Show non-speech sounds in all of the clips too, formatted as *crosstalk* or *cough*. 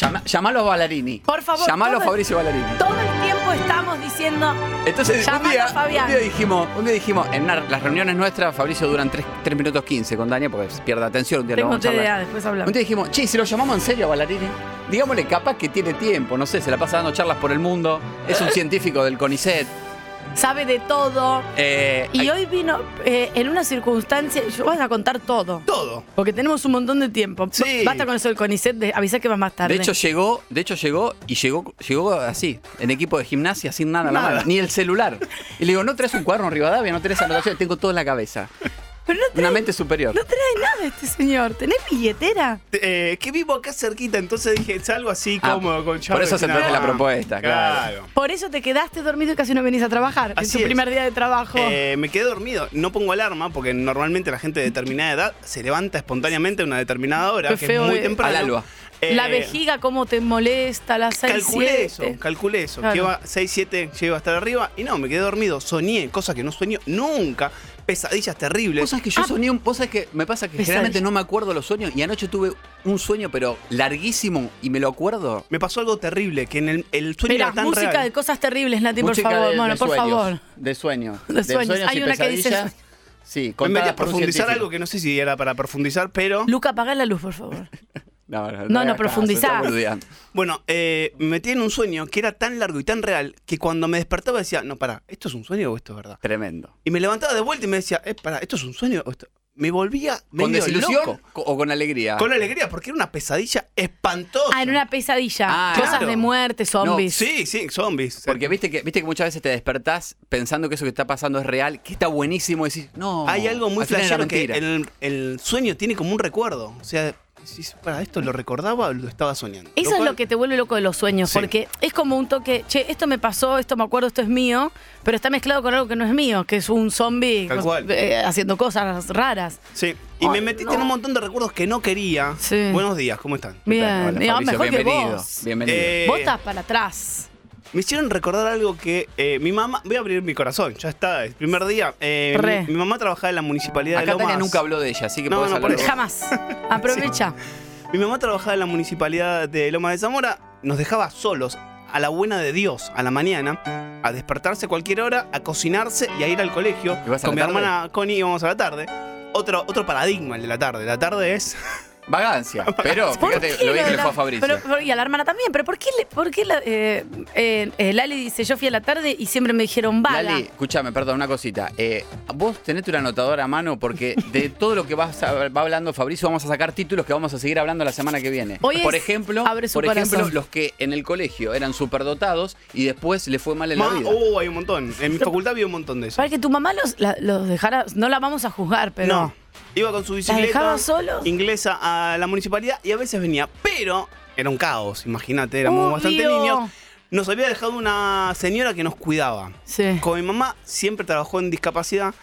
Llama- llamalo a Ballarini. Por favor, Llamalo a Fabricio Ballarini. Todo el tiempo estamos diciendo. Entonces, un día, a un día dijimos, un día dijimos, en una- las reuniones nuestras, Fabricio duran 3, minutos 15 con Dania porque pierde atención. Un día lo Tengo vamos a idea, después Un hablamos. día dijimos, che, si lo llamamos en serio a Ballarini, digámosle capaz que tiene tiempo, no sé, se la pasa dando charlas por el mundo, es un científico del CONICET. Sabe de todo. eh, Y hay- hoy vino eh, en una circunstancia. Yo vas a contar todo. Todo. Porque tenemos un montón de tiempo. Sí. Basta con eso del CONICET, de, avisá que vas más tarde. de hecho llegó, de hecho llegó y llegó, llegó así, en equipo de gimnasia, sin nada Nada. mano, ni el celular. Y le digo, ¿no traes un cuaderno Rivadavia? ¿No traes anotaciones? Tengo todo en la cabeza. Pero no trae, Una mente superior. no trae nada este señor. ¿Tenés billetera? Eh, que vivo acá cerquita, entonces dije, es algo así Ah, como con por eso se traje la propuesta, claro. Por eso te quedaste dormido y casi no venís a trabajar. en Así tu es. primer día de trabajo. Eh, me quedé dormido. No pongo alarma porque normalmente la gente de determinada edad se levanta espontáneamente a una determinada hora, Qué que feo, es muy temprano. Al alba. Eh, la vejiga, cómo te molesta las 6, Calculé 7. eso, calculé eso. Claro. Que iba 6, 7, llego a estar arriba. Y no, me quedé dormido. Soñé, cosa que no sueño nunca. Pesadillas terribles. Vos sabés que yo soñé un. Vos sabés que me pasa que Pesadilla. generalmente no me acuerdo los sueños y anoche tuve un sueño, pero larguísimo y me lo acuerdo. Me pasó algo terrible, que en el, el sueño Mira, era tan música real. de cosas terribles, Nati, por Música favor. de- bueno, de por sueños, favor. De sueños. De sueños. Hay y una que dice-. Sí, Me metí a profundizar algo que no sé si era para profundizar, pero... Luca, apaga la luz, por favor. *laughs* No, no, No, boludeando. Bueno, eh, me metí en un sueño que era tan largo y tan real que cuando me despertaba decía, no, pará, ¿esto es un sueño o esto es verdad? Tremendo. Y me levantaba de vuelta y me decía, eh, pará, ¿esto es un sueño o esto? Me volvía ¿Con medio desilusión loco. co- o con alegría? Con alegría, porque era una pesadilla espantosa. Ah, en una pesadilla. Ah, Cosas claro. de muerte, zombies. Sí, sí, zombies. Porque viste que, viste que muchas veces te despertás pensando que eso que está pasando es real, que está buenísimo y decís, no. Hay algo muy era flashero que el sueño tiene como un recuerdo. O sea, decís, para ¿esto lo recordaba o lo estaba soñando? Eso es cual- lo que te vuelve loco de los sueños, Sí. porque es como un toque, che, esto me pasó, esto me acuerdo, esto es mío, pero está mezclado con algo que no es mío, que es un zombie eh, haciendo cosas raras. Sí. Y Ay, me metiste no. en un montón de recuerdos que no quería. Sí. Buenos días, ¿cómo están? Bien, Hola, Fabricio, mejor que vos. Bienvenido. Eh, Vos estás para atrás. Me hicieron recordar algo que eh, mi mamá. Voy a abrir mi corazón, ya está, el primer día. eh, Re. mi, mi mamá trabajaba en la municipalidad Acá de Lomas. Tania nunca habló de ella, así que No, podés no, hablar por vos. Jamás. *laughs* Aprovecha. Mi mamá trabajaba en la municipalidad de Lomas de Zamora, nos dejaba solos a la buena de Dios a la mañana, a despertarse a cualquier hora, a cocinarse y a ir al colegio. ¿Y vas a Con mi la tarde? hermana Connie íbamos a la tarde. Otro, otro paradigma el de la tarde. La tarde es. *laughs* Vagancia. *laughs* Pero ¿Por fíjate lo bien que le fue a Fabricio. pero- y a la hermana también, pero ¿por qué, le- por qué la, eh, eh, eh, Lali dice, yo fui a la tarde y siempre me dijeron vaga? Lali, escúchame, perdón, una cosita. Eh, vos tenés una anotadora a mano porque de *laughs* todo lo que vas a- va hablando Fabricio vamos a sacar títulos que vamos a seguir hablando la semana que viene. Hoy por es ejemplo, Abre su por ejemplo, corazón. los que en el colegio eran superdotados y después le fue mal en Ma- la vida. Oh, hay un montón. En mi facultad había un montón de eso. Para que tu mamá los, la- los dejara, no la vamos a juzgar, pero... No. Iba con su dejaba bicicleta solos? inglesa a la municipalidad y a veces venía. Pero era un caos, imagínate, éramos bastante niños. Nos había dejado una señora que nos cuidaba. Sí. Como mi mamá siempre trabajó en discapacidad,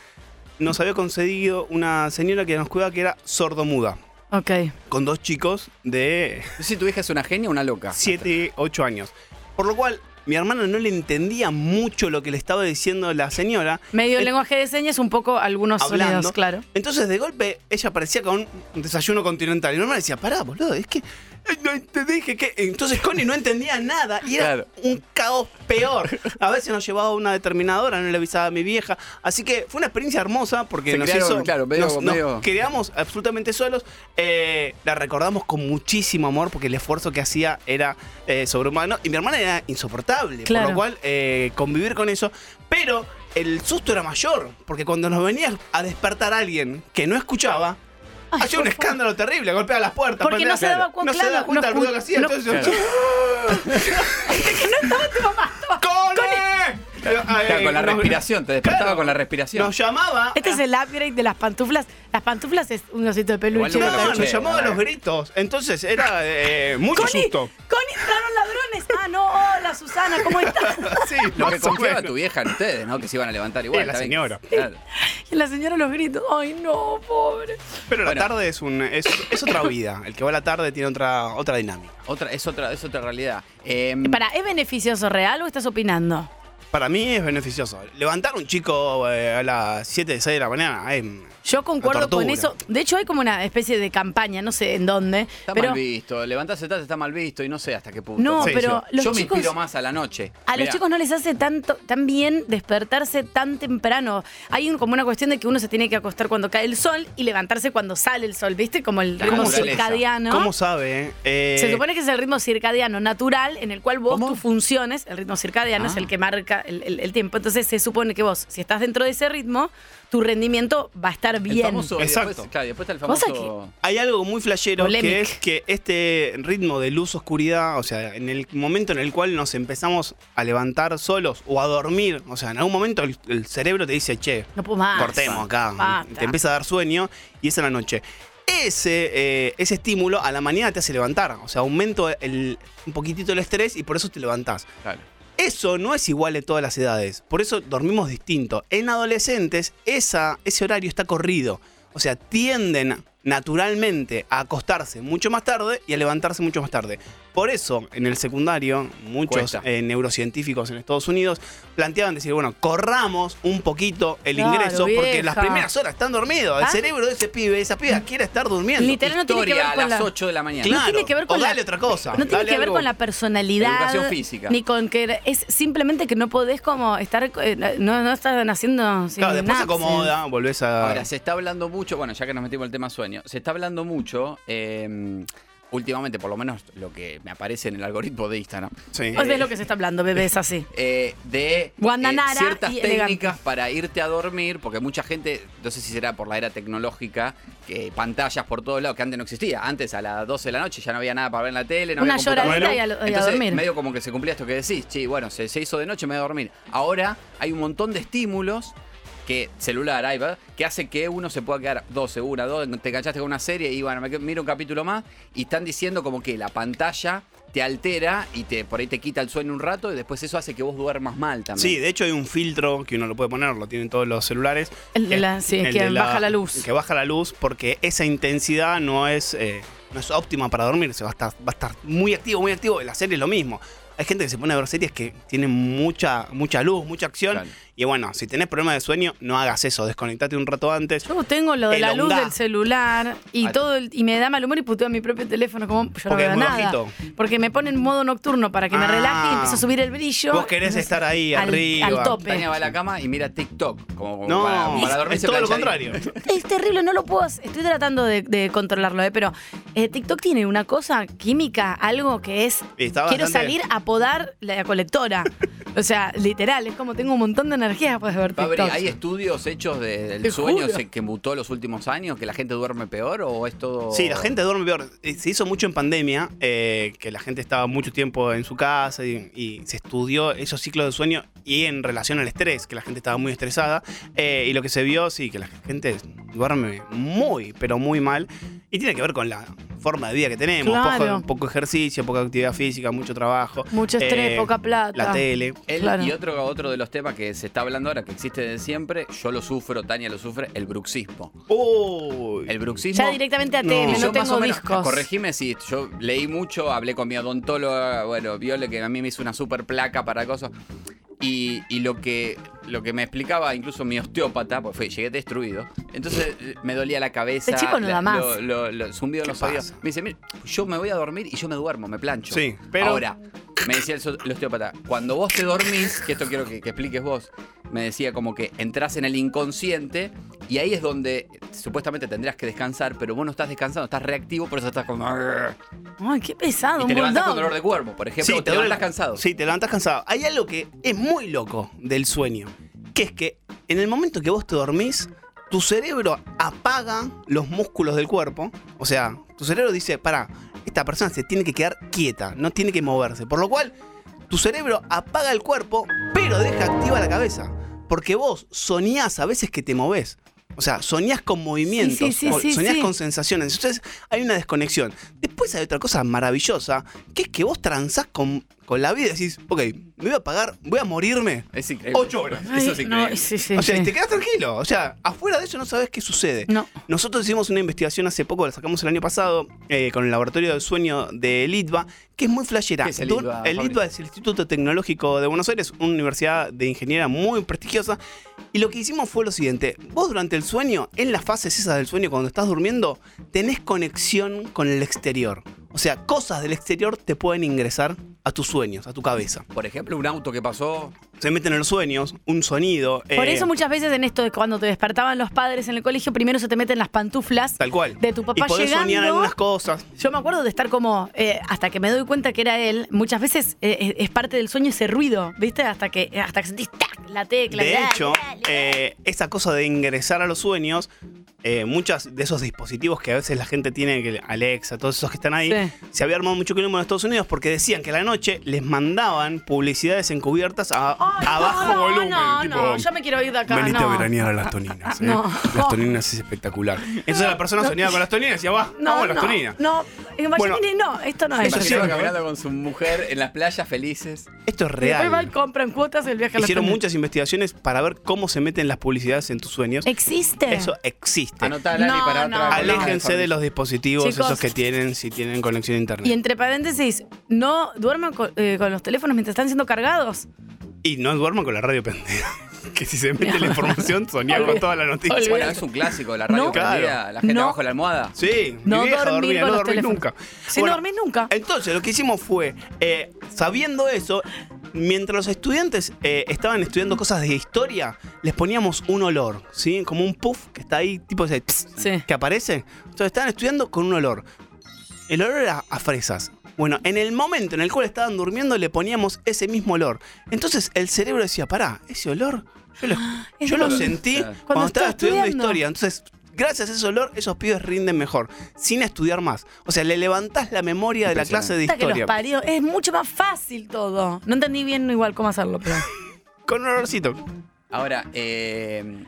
nos había concedido una señora que nos cuidaba que era sordomuda. Ok. Con dos chicos de No sé si tu hija es una genia o una loca. 7, 8 años. Por lo cual, mi hermana no le entendía mucho lo que le estaba diciendo la señora. Medio Eh, lenguaje de señas, un poco algunos hablando. sonidos, claro. Entonces, de golpe, ella aparecía con un desayuno continental. Y mi hermana decía, pará, boludo, es que te dije que... Entonces Connie no entendía nada y era Claro. un caos peor. A veces nos llevaba a una determinadora, no le avisaba a mi vieja. Así que fue una experiencia hermosa porque Se nos crearon, hizo... claro, medio- nos, nos medio- quedamos absolutamente solos. Eh, la recordamos con muchísimo amor porque el esfuerzo que hacía era eh, sobrehumano. Y mi hermana era insoportable. Claro. Por lo cual, eh, convivir con eso. Pero el susto era mayor, porque cuando nos venía a despertar alguien que no escuchaba, Ay, hacía un favor. escándalo terrible, golpeaba las puertas. Porque no se daba cu- no se daba cuenta no del ruido que hacía. no- entonces, *laughs* ¡Cone! Claro, con la Nos- respiración, te despertaba Claro. con la respiración. Nos llamaba. Este es el upgrade de las pantuflas. Las pantuflas es un osito de peluche. No, Che, nos llamaba a los gritos. Entonces era eh, mucho Connie, susto. Connie, entraron ladrones. Ah, no, hola Susana, ¿cómo estás? *laughs* Sí, Lo que confiaba tu vieja en ustedes, ¿no? Que se iban a levantar igual. Eh, la señora. Claro. Y la señora los gritos. Ay, no, pobre. Pero Bueno. la tarde es, un, es, es otra vida. El que va a la tarde tiene otra, otra dinámica. Otra, es, otra, es otra realidad. Eh, Para, ¿es beneficioso real o estás opinando? Para mí es beneficioso. Levantar un chico eh, a las 7, 6 de la mañana es Yo concuerdo con eso. De hecho, hay como una especie de campaña, no sé en dónde. Está pero mal visto. Levantarse tarde está mal visto y no sé hasta qué punto. No, Sí, pero sí. los Yo me chicos. inspiro más a la noche. A los chicos no les hace tanto tan bien despertarse tan temprano. Hay un- como una cuestión de que uno se tiene que acostar cuando cae el sol y levantarse cuando sale el sol, ¿viste? Como el ritmo circadiano. ¿Cómo sabe? eh? Se supone que es el ritmo circadiano natural en el cual vos ¿Cómo? tus funciones, el ritmo circadiano es Ah. el que marca el, el- el tiempo. Entonces se supone que vos, si estás dentro de ese ritmo, tu rendimiento va a estar El bien. famoso, Exacto. Después, claro, después está el famoso. Hay algo muy flashero Polemic. que es que este ritmo de luz-oscuridad, o sea, en el momento en el cual nos empezamos a levantar solos o a dormir, o sea, en algún momento el, el cerebro te dice, che, No puedo más. cortemos acá, Basta. te empieza a dar sueño y es en la noche. Ese, eh, ese estímulo a la mañana te hace levantar, o sea, aumento el, un poquitito el estrés y por eso te levantás. Claro. Eso no es igual de todas las edades, por eso dormimos distinto. En adolescentes ese horario está corrido, o sea, tienden naturalmente a acostarse mucho más tarde y a levantarse mucho más tarde. Por eso, en el secundario, muchos eh, neurocientíficos en Estados Unidos planteaban decir, bueno, corramos un poquito el Claro, ingreso porque las primeras horas están dormidos. El Ah. cerebro de ese pibe, esa piba, quiere estar durmiendo. Literal no tiene que ver Historia a con las la... 8 de la mañana. Claro. No tiene que ver con o la- dale otra cosa. No tiene dale que ver con la personalidad. Educación física. Ni con que es simplemente que no podés como estar eh, no, no están haciendo sin Claro, después se acomoda, volvés a... Ahora, se está hablando mucho, bueno, ya que nos metimos en el tema sueño, se está hablando mucho, eh, últimamente, por lo menos lo que me aparece en el algoritmo de Instagram, Sí. Es lo que se está hablando, bebé, es así. eh, de eh, ciertas y elegante. técnicas para irte a dormir, porque mucha gente, no sé si será por la era tecnológica, que pantallas por todos lados, que antes no existía. Antes a las 12 de la noche ya no había nada para ver en la tele, no Una había lloradita y a y a dormir. medio como que se cumplía esto que decís, sí, bueno, se, se hizo de noche, me voy a dormir. Ahora hay un montón de estímulos que celular, iPad, que hace que uno se pueda quedar 12, 1, 2, te enganchaste con una serie y bueno, me miro un capítulo más y están diciendo como que la pantalla te altera y te por ahí te quita el sueño un rato y después eso hace que vos duermas mal también. Sí, de hecho hay un filtro que uno lo puede poner, lo tienen todos los celulares. El de la- sí, que baja la luz. Que baja la luz porque esa intensidad no es, eh, no es óptima para dormirse, va a, estar, va a estar muy activo, muy activo. La serie es lo mismo. Hay gente que se pone a ver series que tienen mucha, mucha luz, mucha acción. Claro. Y bueno, si tenés problemas de sueño, no hagas eso, desconectate un rato antes. Yo tengo lo de la luz del celular y todo el- y me da mal humor y puteo a mi propio teléfono como yo no Porque es veo muy nada. bajito. Porque me pone en modo nocturno para que me Ah. relaje y empiezo a subir el brillo. Vos querés Entonces, estar ahí, al- arriba. Al tope. Tania va a la cama y mira TikTok como, como No, para, para es- dormirse es todo lo contrario. Es terrible, no lo puedo hacer. Estoy tratando de, de controlarlo, ¿eh? pero eh, TikTok tiene una cosa química, algo que es. Quiero bastante- salir a podar la colectora. *laughs* o sea, literal, es como tengo un montón de energía después de ver Fabri, TikTok. ¿hay estudios hechos de- del sueño juro. se- que mutó los últimos años? ¿Que la gente duerme peor o es todo...? Sí, la gente duerme peor. Eh, Se hizo mucho en pandemia, eh, que la gente estaba mucho tiempo en su casa y, y se estudió esos ciclos de sueño y en relación al estrés, que la gente estaba muy estresada. eh, y lo que se vio, sí, que la gente duerme muy, pero muy mal. Y tiene que ver con la forma de vida que tenemos. Claro. Poco, poco ejercicio, poca actividad física, mucho trabajo. Mucho estrés, eh, poca plata. La tele. El- Claro. Y otro, otro de los temas que se está hablando ahora, que existe desde siempre, yo lo sufro, Tania lo sufre, el bruxismo. Uy. El bruxismo... Ya directamente a No. TM, no, yo más tengo o menos, discos. corregime si yo leí mucho, hablé con mi odontóloga, bueno, Viole, que a mí me hizo una super placa para cosas. Y, y lo que lo que me explicaba incluso mi osteópata, pues fue, llegué destruido. Entonces eh, me dolía la cabeza. Este chico no da más. Lo, lo- lo- zumbido en ¿Qué los oídos. Me dice, mira, yo me voy a dormir y yo me duermo, me plancho. Sí, pero- Ahora, me decía el, el osteópata, cuando vos te dormís, que esto quiero que, que expliques vos, me decía como que entras en el inconsciente y ahí es donde supuestamente tendrías que descansar, pero vos no estás descansando, estás reactivo, por eso estás como... Ay, qué pesado, Y te levantas con dolor de cuerpo, por ejemplo, o te, duele- levantas cansado. Sí, te levantas cansado. Hay algo que es muy loco del sueño, que es que en el momento que vos te dormís, tu cerebro apaga los músculos del cuerpo. O sea, tu cerebro dice, para, esta persona se tiene que quedar quieta, no tiene que moverse. Por lo cual, tu cerebro apaga el cuerpo, pero deja activa la cabeza. Porque vos soñás a veces que te movés. O sea, soñás con movimientos, sí, sí, o sí, soñás con sensaciones. Entonces hay una desconexión. Después hay otra cosa maravillosa, que es que vos transás con, con la vida. Decís, ok, me voy a pagar, voy a morirme. Es increíble. Ocho horas. Eso es increíble. no, sí, sí, O sea, sí. y te quedas tranquilo. O sea, afuera de eso no sabes qué sucede. No. Nosotros hicimos una investigación hace poco, la sacamos el año pasado, eh, con el Laboratorio del Sueño de LITVA, que es muy flashera. ¿Qué es el ITBA, el es el Instituto Tecnológico de Buenos Aires, una universidad de ingeniería muy prestigiosa. Y lo que hicimos fue lo siguiente: vos durante el sueño, en las fases esas del sueño, cuando estás durmiendo, tenés conexión con el exterior. O sea, cosas del exterior te pueden ingresar a tus sueños, a tu cabeza. Por ejemplo, un auto que pasó. Se meten en los sueños, un sonido. Por eh, eso muchas veces en esto de cuando te despertaban los padres en el colegio, primero se te meten las pantuflas Tal cual. de tu papá y podés soñar llegando. algunas cosas. Yo me acuerdo de estar como, eh, hasta que me doy cuenta que era él, muchas veces eh, eh, es parte del sueño ese ruido, ¿viste? Hasta que, hasta que sentís ¡tac! la tecla. De dale, hecho, dale, dale. eh, esa cosa de ingresar a los sueños, eh, muchos de esos dispositivos que a veces la gente tiene, que Alexa, todos esos que están ahí, Sí. se había armado mucho quilombo en Estados Unidos porque decían que a la noche les mandaban publicidades encubiertas a, Ay, a no, bajo no, volumen. No, tipo, no, yo me quiero ir de acá. Venite no. a veranear a las toninas. *laughs* ¿eh? No. Las toninas es espectacular. Entonces la persona soñaba con las toninas y decía, va, No, vamos a las no, toninas. no, imagínate, Bueno, no, esto no es. eso caminando con su mujer en las playas felices. Esto es Y Después van, real. compran cuotas el viaje a Hicieron muchas investigaciones para ver cómo se meten las publicidades en tus sueños. ¿Existe? Eso existe. Anotá, Lali, No, para no, otra. no. Aléjense de los dispositivos Chicos. esos que tienen si tienen conexión a internet. Y entre paréntesis, no duerman con, eh, con los teléfonos mientras están siendo cargados. Y no duerman con la radio prendida. *laughs* que si se mete la información, soñá con toda la noticia. Bueno, es un clásico, la radio prendida, Claro. la gente No. abajo de la almohada. Sí, No mi vieja dormir dormía, con no los dormí teléfonos. nunca. Si no dormís nunca. Entonces, lo que hicimos fue, eh, sabiendo eso, mientras los estudiantes eh, estaban estudiando cosas de historia, les poníamos un olor, ¿sí? Como un puff que está ahí, tipo ese tss, Sí. que aparece. Entonces, estaban estudiando con un olor. El olor era a fresas. Bueno, en el momento en el cual estaban durmiendo, le poníamos ese mismo olor. Entonces, el cerebro decía, pará, ese olor, yo lo, *gasps* yo sentí cuando, Cuando estaba estaba estudiando, estudiando. historia. Entonces, gracias a ese olor, esos pibes rinden mejor, sin estudiar más. O sea, le levantás la memoria de la clase de Puta que los historia. parió. Es mucho más fácil todo. No entendí bien igual cómo hacerlo, pero. *laughs* Con un olorcito. Ahora, eh,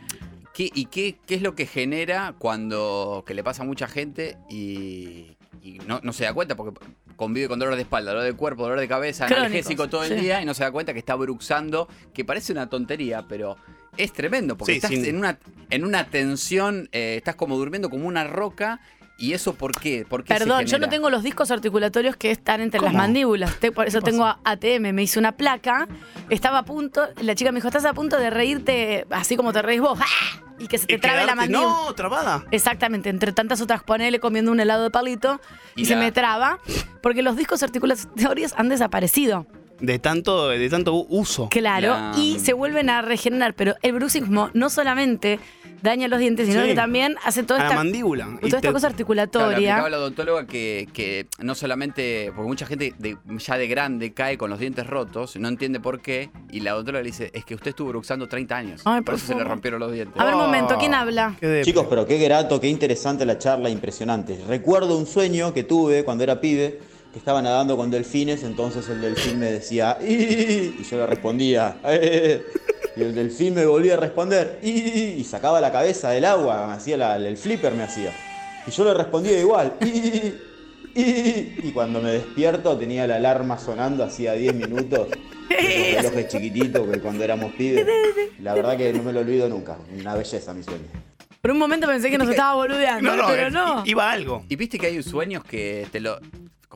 ¿qué, ¿y qué, qué es lo que genera cuando que le pasa a mucha gente y, y no, no se da cuenta? Porque convive con dolor de espalda, dolor de cuerpo, dolor de cabeza, Crónicos, analgésico todo el sí. día y no se da cuenta que está bruxando, que parece una tontería, pero es tremendo, porque Sí, estás sin- en, una, en una tensión, eh, estás como durmiendo como una roca. ¿Y eso por qué? ¿Por qué Perdón, yo no tengo los discos articulatorios que están entre las mandíbulas. Te- por eso ¿Qué tengo? ATM. Me hice una placa. Estaba a punto. La chica me dijo: Estás a punto de reírte así como te reís vos. ¡Ah! Y que se te Y trabe la mandíbula. No, trabada. Exactamente, entre tantas otras, ponele comiendo un helado de palito y, Y se me traba, porque los discos articulatorios han desaparecido. De tanto, de tanto uso. Claro, La- y se vuelven a regenerar, pero el bruxismo no solamente daña los dientes, sino Sí. que también hace toda a la esta, mandíbula. toda Y esta te- cosa Claro, le articulatoria. explicaba la odontóloga que, que no solamente, porque mucha gente de- ya de grande cae con los dientes rotos, no entiende por qué, y la odontóloga le dice, es que usted estuvo bruxando 30 años, Ay, por por eso se le rompieron los dientes. A ver, un momento, ¿quién Oh, habla? Chicos, pero qué grato, qué interesante la charla, impresionante. Recuerdo un sueño que tuve cuando era pibe, estaba nadando con delfines, entonces el delfín me decía, y yo le respondía, "Eh", y el delfín me volvía a responder, y sacaba la cabeza del agua, me hacía la- el flipper me hacía. Y yo le respondía igual, "Ih", y cuando me despierto tenía la alarma sonando hacía 10 minutos. Esos relojes chiquititos que cuando éramos pibes. La verdad que no me lo olvido nunca. Una belleza mi sueño. Por un momento pensé que nos estaba boludeando, No, no, pero no. i- iba algo. Y viste que hay sueños que te lo...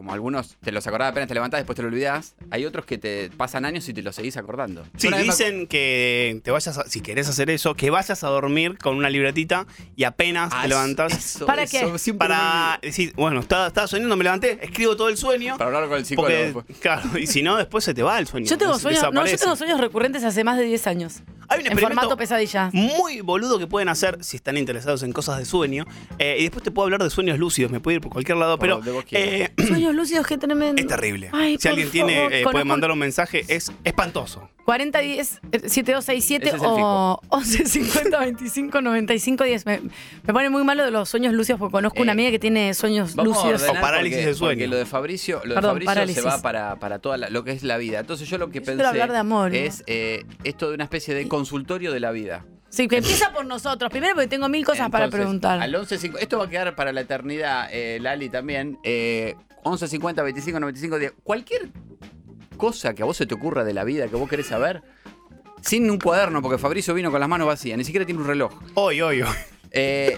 Como algunos te los acordás apenas te levantás, después te lo olvidás. Hay otros que te pasan años y te los seguís acordando. Sí, Una vez me dicen que te vayas a- si querés hacer eso, que vayas a dormir con una libretita y apenas Ah, te levantas eso, ¿Para eso qué? para decir, bueno, estaba, estaba soñando, me levanté, escribo todo el sueño. Para hablar con el psicólogo. Porque, después. claro, y si no, después se te va el sueño. Yo tengo des- sueños, no, yo tengo sueños recurrentes hace más de 10 años. Hay un En experimento formato pesadilla. muy boludo que pueden hacer si están interesados en cosas de sueño. Eh, y después te puedo hablar de sueños lúcidos, me puede ir por cualquier lado, Por pero eh, Sueños lúcidos, qué tremendo. es terrible. Ay, si alguien tiene, eh, puede mandar un mensaje, es espantoso. 4010 eh, 7267 Ese es o 11 50 25 95 10. Me, me pone muy malo de los sueños lúcidos porque conozco una Eh, amiga que tiene sueños Vamos a lúcidos. O parálisis porque- de sueño. Porque lo de Fabricio, lo de Perdón, Fabricio se va para, para toda la- lo que es la vida. Entonces yo lo que Yo pensé hablar de amor, es eh, esto de una especie de consultorio de la vida. Sí, que empieza por nosotros. Primero porque tengo mil cosas para Entonces, preguntar. Al 11.50 esto va a quedar para la eternidad, eh, Lali también. Eh, 11.50, 25, 95, 10. Cualquier cosa que a vos se te ocurra de la vida que vos querés saber? Sin un cuaderno, porque Fabricio vino con las manos vacías, ni siquiera tiene un reloj. Hoy, hoy, hoy. Eh,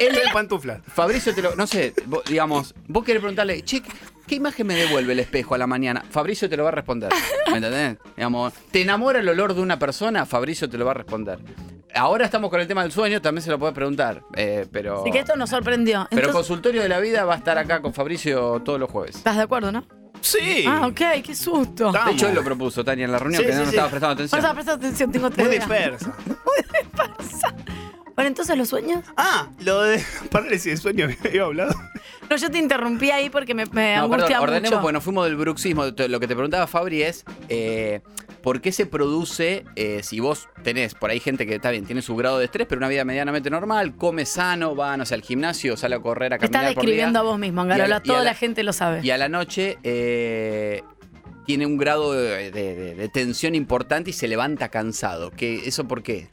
Él en pantuflas. Fabricio te lo. No sé, vos, digamos, vos querés preguntarle, che, ¿qué imagen me devuelve el espejo a la mañana? Fabricio te lo va a responder. ¿Me entendés? Digamos, ¿te enamora el olor de una persona? Fabricio te lo va a responder. Ahora estamos con el tema del sueño, también se lo puedes preguntar. eh, pero. Así que esto nos sorprendió. Pero Entonces, consultorio de la vida va a estar acá con Fabricio todos los jueves. ¿Estás de acuerdo, no? Sí. Ah, ok, qué susto. De hecho, él lo propuso, Tania, en la reunión, Sí, que sí, no nos sí. estaba prestando atención. Vamos a prestar atención, tengo tres *laughs* Muy dispersa. Bueno, entonces los sueños. Ah, lo de *laughs* parálisis de sueño que *laughs* había hablado. No, yo te interrumpí ahí porque me, me No, perdón, angustia ordenemos mucho. porque nos fuimos del bruxismo. Te- Lo que te preguntaba Fabri es, eh, ¿por qué se produce, eh, si vos tenés, por ahí gente que está bien, tiene su grado de estrés, pero una vida medianamente normal, come sano, va, no sé, al gimnasio, sale a correr, a Te estás caminar por describiendo día, a vos mismo, Angarola. Toda la, la- gente lo sabe. Y a la noche eh, tiene un grado de, de- de- de tensión importante y se levanta cansado. ¿Qué, ¿Eso por qué?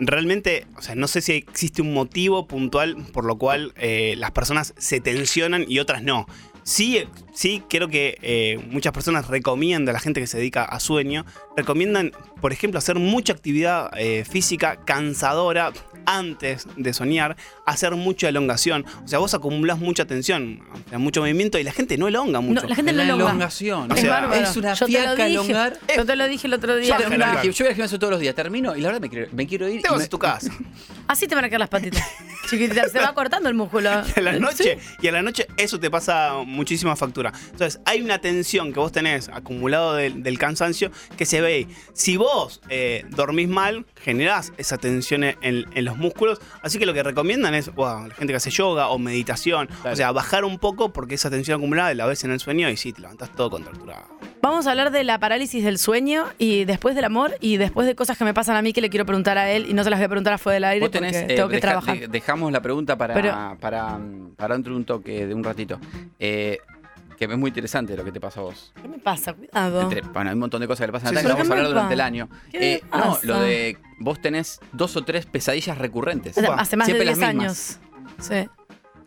Realmente, o sea, no sé si existe un motivo puntual por lo cual eh, las personas se tensionan y otras no. Sí, sí, creo que eh, muchas personas recomiendan, a la gente que se dedica a sueño, recomiendan, por ejemplo, hacer mucha actividad eh, física cansadora antes de soñar, hacer mucha elongación. O sea, vos acumulás mucha tensión, mucho movimiento y la gente no elonga mucho. No, la gente no la elonga. elongación. O Es sea, bárbaro. es una Yo te lo fiaca dije. elongar. Yo te lo dije el otro día. Yo voy al elongar. gim- yo voy al gimnasio todos los días, termino y la verdad me quiero, me quiero ir. Te y vas me- a tu casa. Así te van a quedar las patitas. *laughs* Chiquitita, se va cortando el músculo. Y a la noche, y a la noche eso te pasa muchísima factura. Entonces, hay una tensión que vos tenés acumulado del, del cansancio que se ve. Si vos eh, dormís mal, generás esa tensión en, en los músculos. Así que lo que recomiendan es, wow, la gente que hace yoga o meditación, Claro. o sea, bajar un poco porque esa tensión acumulada la ves en el sueño y sí, te levantás todo contracturado. Vamos a hablar de la parálisis del sueño y después del amor y después de cosas que me pasan a mí que le quiero preguntar a él y no se las voy a preguntar afuera del aire tenés, porque eh, tengo que deja- trabajar. de- dejamos la pregunta para, Pero- para, para dentro de un toque, de un ratito. Eh, que es muy interesante lo que te pasa a vos. ¿Qué me pasa? Cuidado. Entre- bueno, hay un montón de cosas que le pasan a Sí, que vamos a ¿Qué hablar durante el año. ¿Qué me Eh, no, pasa? lo de vos tenés dos o tres pesadillas recurrentes. Hace, Upa, hace más de siempre 10 las años. Sí.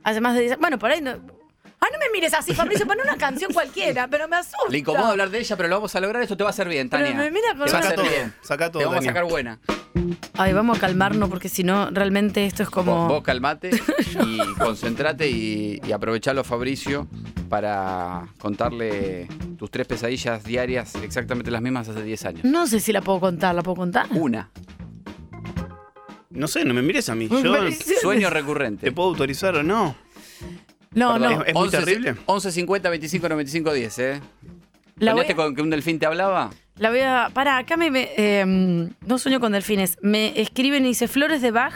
Hace más de 10 años. Bueno, por ahí no. Ah, no me mires así, Fabricio, pon una canción cualquiera, pero me asusta. Le incomoda hablar de ella, pero lo vamos a lograr. Esto te va a hacer bien, Pero Tania. me mira con Te va a hacer todo, bien. saca todo, Te vamos a sacar buena. Ay, vamos a calmarnos porque si no, realmente esto es como. Vos, vos calmate y concentrate y, y aprovechalo, Fabricio, para contarle tus tres pesadillas diarias, exactamente las mismas hace 10 años. No sé si la puedo contar, ¿la puedo contar? Una, No sé, no me mires a mí. *laughs* Yo sueño te recurrente. puedo autorizar o no. No, Perdón, no. ¿Es muy terrible? 11 50 25 95 10, ¿eh? La voy, ¿Soñaste con que un delfín te hablaba? la voy a. Para, acá me. me- eh, no sueño con delfines. Me escriben y dice flores de Bach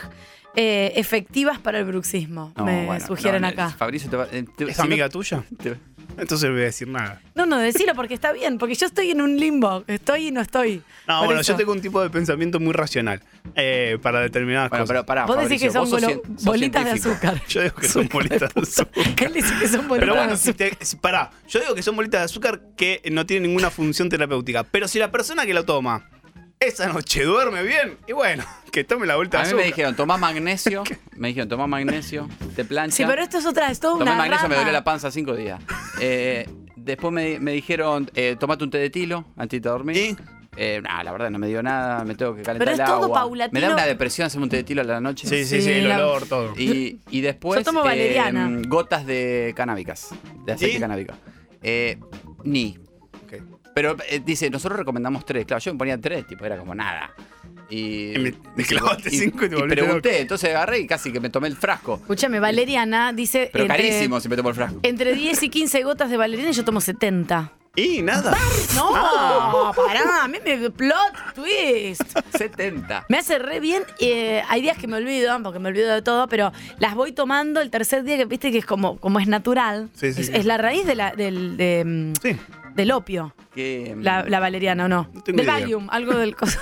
eh, efectivas para el bruxismo. No, me bueno, sugieren no, acá. Fabricio te va. eh, te- ¿Es si no- amiga tuya? te- Entonces no voy a decir nada. No, no, decilo porque está bien, porque yo estoy en un limbo. Estoy y no estoy. No, bueno, eso. yo tengo un tipo de pensamiento muy racional eh, para determinadas Bueno, cosas. pero pará, Vos decís que son cien- bolitas de azúcar. Yo digo que son bolitas de azúcar. Él dice que son bolitas Pero de bueno, azúcar. si te, pará, yo digo que son bolitas de azúcar que no tienen ninguna función terapéutica. Pero si la persona que lo toma esa noche duerme bien, y bueno, *laughs* que tome la vuelta A mí me dijeron, tomá magnesio. *laughs* Me dijeron, tomá magnesio, te plancha. Sí, pero esto es otra, es toda Tomé una magnesio, me dolió la panza cinco días. Eh, después me, me dijeron, eh, tomate un té de tilo antes de dormir. ¿Y? Eh, nah, la verdad no me dio nada, me tengo que calentar Pero es el todo agua. paulatino. Me da una depresión hacerme un té de tilo a la noche. Sí, sí, sí, Sí, el la- olor, todo. Y, y después Yo tomo valeriana. gotas de canábicas, de aceite ¿Y? canábico. Eh, ni. Pero eh, dice, nosotros recomendamos tres. Claro, yo me ponía tres, tipo, era como nada. Y, Y me- me clavaste cinco y te y pregunté, entonces agarré y casi que me tomé el frasco. Escúchame, Valeriana dice. Pero entre- carísimo si me tomo el frasco. Entre 10 y 15 gotas de valeriana y yo tomo 70. Y nada. No, Ah. pará, a mí me plot twist. 70. Me hace re bien. eh, hay días que me olvido, porque me olvido de todo, pero las voy tomando el tercer día que viste que es como, como es natural. Sí, sí, es, sí. es la raíz de la, del, de, mm, Sí. Del opio. Que, La, la valeriana, ¿o no? No tengo del idea. Valium, algo del *laughs* cosa.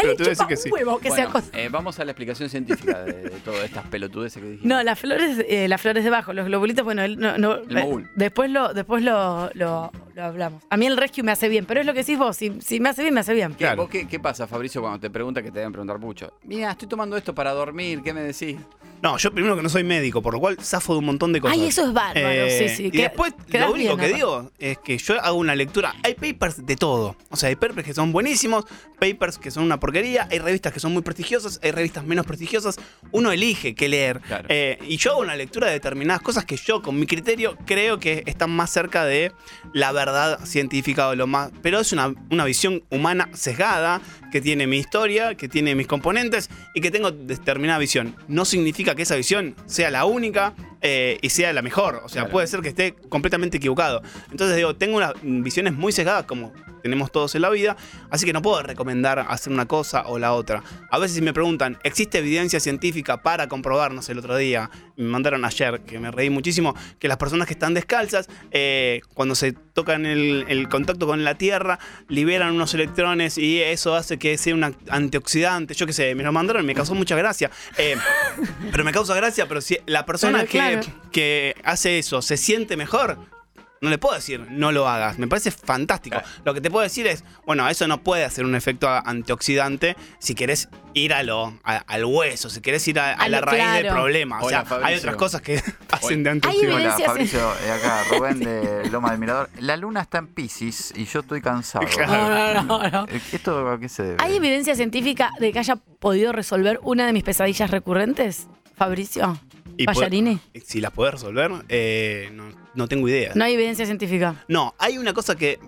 Pero te voy a decir chupa que sí. huevo que sea bueno, eh, vamos a la explicación científica de, de todas estas pelotudeces que dijimos. No, las flores, eh, las flores de bajo, los globulitos, bueno, él no, no, El eh, después lo, después lo, lo, lo hablamos. A mí el rescue me hace bien, pero es lo que decís vos, si, si me hace bien, me hace bien. ¿Qué, Claro. vos qué, qué pasa, Fabricio, cuando te pregunta que te deben preguntar mucho? Mira, estoy tomando esto para dormir, ¿qué me decís? No, yo primero que no soy médico, por lo cual zafo de un montón de cosas. Ay, eso es bárbaro, sí, sí. Y después, lo único bien, que digo es que yo hago una lectura. Hay papers de todo. O sea, hay papers que son buenísimos, papers que son una porquería, hay revistas que son muy prestigiosas, hay revistas menos prestigiosas. Uno elige qué leer. Claro. Eh, y yo hago una lectura de determinadas cosas que yo, con mi criterio, creo que están más cerca de la verdad científica o lo más. Pero es una, una visión humana sesgada, que tiene mi historia, que tiene mis componentes y que tengo determinada visión. No significa que esa visión sea la única eh, y sea la mejor. O sea, Claro. puede ser que esté completamente equivocado. Entonces digo, tengo unas visiones muy sesgadas como tenemos todos en la vida, así que no puedo recomendar hacer una cosa o la otra. A veces si me preguntan, ¿existe evidencia científica para comprobarnos el otro día? Me mandaron ayer, que me reí muchísimo, que las personas que están descalzas, eh, cuando se tocan el, el contacto con la tierra, liberan unos electrones y eso hace que sea un antioxidante. Yo qué sé, me lo mandaron me causó mucha gracia. Eh, pero me causa gracia, pero si la persona que, claro. que hace eso se siente mejor, no le puedo decir no lo hagas. Me parece fantástico. Lo que te puedo decir es, bueno, eso no puede hacer un efecto antioxidante si querés ir a lo, a- al hueso, si querés ir a, a A la lo raíz del claro. problema. O Hola, sea, hay Fabricio. otras cosas que *laughs* hacen de antioxidante. Hola, Fabricio, eh, acá Rubén *laughs* de Loma del Mirador. La luna está en Pisces y yo estoy cansado. Claro. No, no, no, no. *laughs* Eh, ¿Esto a qué se debe? ¿Hay evidencia científica de que haya podido resolver una de mis pesadillas recurrentes, Fabricio? Y. Si las podés resolver, eh, no, no tengo idea. No hay evidencia científica. No, hay una cosa que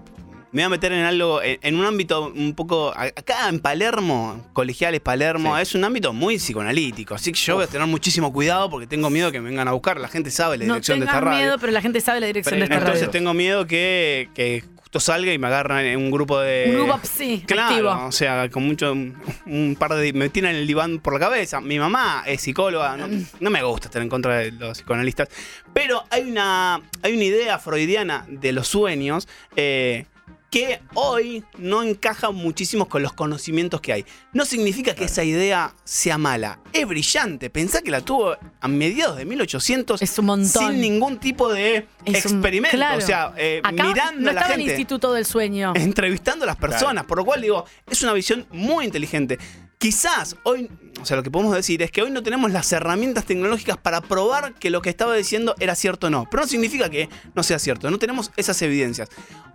me voy a meter en algo, en, en un ámbito un poco. Acá en Palermo, colegiales Palermo, Sí. es un ámbito muy psicoanalítico. Así que yo voy a tener muchísimo cuidado porque tengo miedo que me vengan a buscar. La gente sabe la No dirección de esta radio. miedo, pero la gente sabe la dirección de esta Entonces radio. tengo miedo que, que justo salga y me agarran en un grupo de. Un grupo sí, Claro, activo. o sea, con mucho. Un par de. Me tiran el diván por la cabeza. Mi mamá es psicóloga. No, no me gusta estar en contra de los psicoanalistas. Pero hay una. Hay una idea freudiana de los sueños. eh, que hoy no encaja muchísimo con los conocimientos que hay. No significa que esa idea sea mala. Es brillante. Pensá que la tuvo a mediados de 1800 Es un montón. sin ningún tipo de Es un- experimento. claro. O sea, eh, Acá mirando no a la estaba el gente Instituto del Sueño. entrevistando a las personas. Por lo cual digo, es una visión muy inteligente. Quizás hoy, o sea, lo que podemos decir es que hoy no tenemos las herramientas tecnológicas para probar que lo que estaba diciendo era cierto o no. Pero no significa que no sea cierto, no tenemos esas evidencias.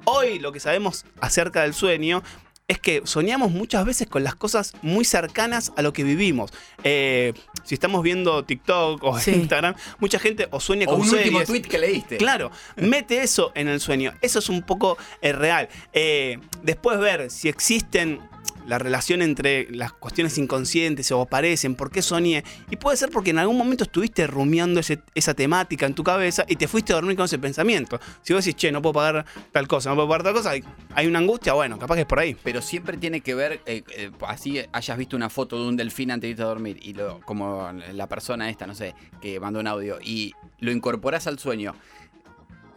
Hoy lo que sabemos acerca del sueño es que soñamos muchas veces con las cosas muy cercanas a lo que vivimos. Eh, si estamos viendo TikTok o Sí. Instagram, mucha gente o sueña O con un último series. tweet que leíste. Claro, mete eso en el sueño. Eso es un poco eh, real. Eh, después ver si existen la relación entre las cuestiones inconscientes o aparecen, por qué soñé. Y puede ser porque en algún momento estuviste rumiando ese- esa temática en tu cabeza y te fuiste a dormir con ese pensamiento. Si vos decís, che, no puedo pagar tal cosa, no puedo pagar tal cosa, hay, hay una angustia, bueno, capaz que es por ahí. Pero siempre tiene que ver, eh, eh, así hayas visto una foto de un delfín antes de irte a dormir, y lo, como la persona esta, no sé, que mandó un audio, y lo incorporás al sueño.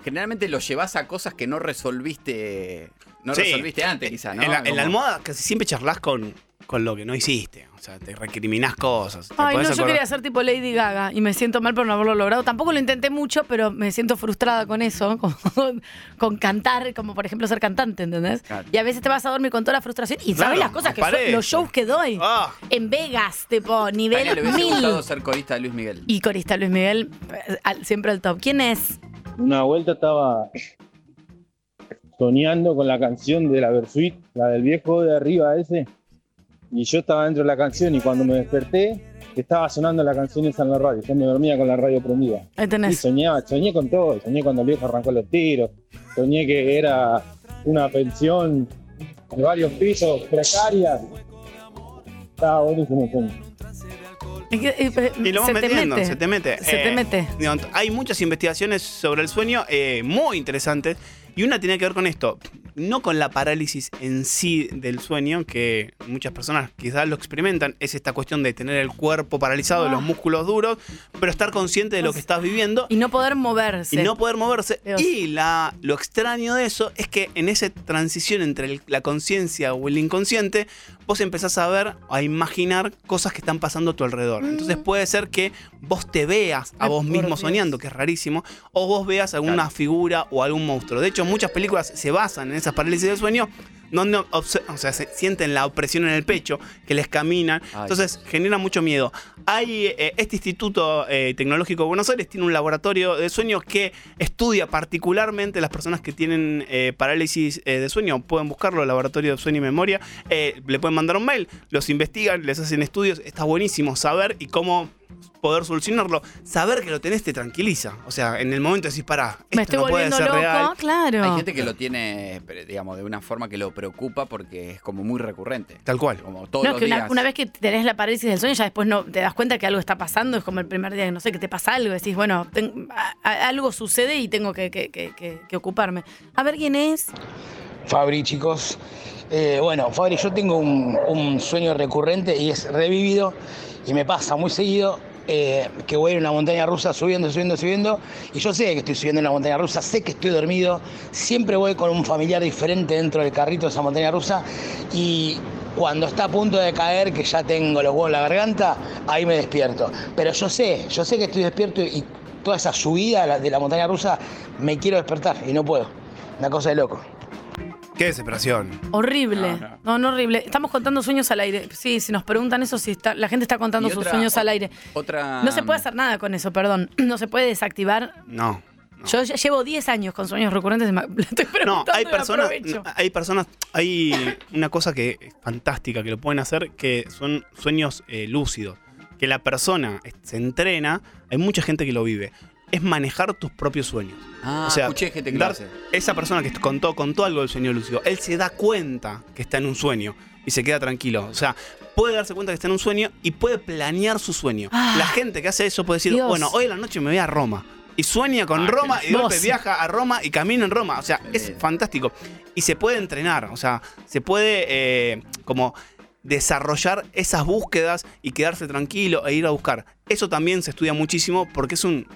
Generalmente lo llevas a cosas que no resolviste. No Sí. resolviste antes, quizás, ¿no? En la, en la Como- almohada casi siempre charlas con, con lo que no hiciste. O sea, te recriminás cosas. te Ay, no, yo quería ser tipo Lady Gaga y me siento mal por no haberlo logrado. Tampoco lo intenté mucho, pero me siento frustrada con eso, *laughs* con, con cantar, como por ejemplo ser cantante, ¿entendés? Claro. Y a veces te vas a dormir con toda la frustración y Claro, sabes las cosas que so- los shows que doy Ah. en Vegas, tipo Tania, nivel le hubiese mil. gustado ser corista de Luis Miguel. Y corista Luis Miguel, eh, al- siempre al top. ¿Quién es? Una vuelta estaba soñando con la canción de la Versuit, la del viejo de arriba ese, y yo estaba dentro de la canción y cuando me desperté estaba sonando la canción esa en la radio, yo me dormía con la radio prendida. Ahí Y tenés. soñaba, soñé con todo, soñé cuando el viejo arrancó los tiros, soñé que era una pensión de varios pisos precaria. Estaba buenísimo sueño. Es que, eh, eh, Y lo vas se te metiendo, mete. se te mete. Se te Eh, mete. digo, hay muchas investigaciones sobre el sueño eh, muy interesantes y una tiene que ver con esto, no con la parálisis en sí del sueño, que muchas personas quizás lo experimentan, es esta cuestión de tener el cuerpo paralizado, Ah. los músculos duros, pero estar consciente de lo que estás viviendo Y no poder moverse. y no poder moverse. Dios. Y la, lo extraño de eso es que en esa transición entre el- la conciencia o el inconsciente, vos empezás a ver, a imaginar cosas que están pasando a tu alrededor. Entonces puede ser que vos te veas a Ay, vos mismo soñando, que es rarísimo, o vos veas alguna Claro. figura o algún monstruo. De hecho, muchas películas se basan en esas parálisis del sueño. Donde o sea, se sienten la opresión en el pecho, que les caminan. Ay. Entonces genera mucho miedo. Hay eh, este Instituto eh, Tecnológico de Buenos Aires tiene un laboratorio de sueños que estudia particularmente las personas que tienen eh, parálisis de sueño. Pueden buscarlo, Laboratorio de Sueño y Memoria. Le pueden mandar un mail, los investigan, les hacen estudios. Está buenísimo saber y cómo poder solucionarlo. Saber que lo tenés te tranquiliza. O sea, en el momento decís, pará, esto Me estoy no puede volviendo ser loco, real. claro. Hay gente que lo tiene, digamos, de una forma que lo preocupa porque es como muy recurrente. Tal cual. Como todos No, los que una, días. una vez que tenés la parálisis del sueño, ya después no te das cuenta que algo está pasando. Es como el primer día que no sé, que te pasa algo. Decís, bueno, ten- a- a- algo sucede y tengo que, que- que- que- que ocuparme. A ver quién es. Fabri, chicos. Eh, bueno, Fabri, yo tengo un, un sueño recurrente y es revivido y me pasa muy seguido eh, que voy en una montaña rusa subiendo, subiendo, subiendo y yo sé que estoy subiendo en una montaña rusa, sé que estoy dormido, siempre voy con un familiar diferente dentro del carrito de esa montaña rusa y cuando está a punto de caer, que ya tengo los huevos en la garganta, ahí me despierto. Pero yo sé, yo sé que estoy despierto y toda esa subida de la montaña rusa me quiero despertar y no puedo. Una cosa de loco. Qué desesperación. Horrible. No, no. No, no, horrible. Estamos contando sueños al aire. Sí, si nos preguntan eso, si está, la gente está contando sus otra- sueños al aire. Otra. No se puede hacer nada con eso, perdón. *clears throat* No se puede desactivar. No. no. Yo ya llevo 10 años con sueños recurrentes. me- *laughs* estoy No, preguntando hay personas, aprovecho. hay personas, hay una cosa que es fantástica que lo pueden hacer, que son sueños eh, lúcidos. Que la persona se entrena, hay mucha gente que lo vive. Es manejar tus propios sueños. Ah, escuché gente que dar- esa persona que contó, contó algo del sueño lúcido, él se da cuenta que está en un sueño y se queda tranquilo. O sea, puede darse cuenta que está en un sueño y puede planear su sueño. Ah. la gente que hace eso puede decir, Dios. bueno, hoy en la noche me voy a Roma. Y sueña con Ah, Roma y de golpe viaja a Roma y camina en Roma. O sea, es fantástico. Y se puede entrenar, o sea, se puede eh, como desarrollar esas búsquedas y quedarse tranquilo e ir a buscar. Eso también se estudia muchísimo porque es un-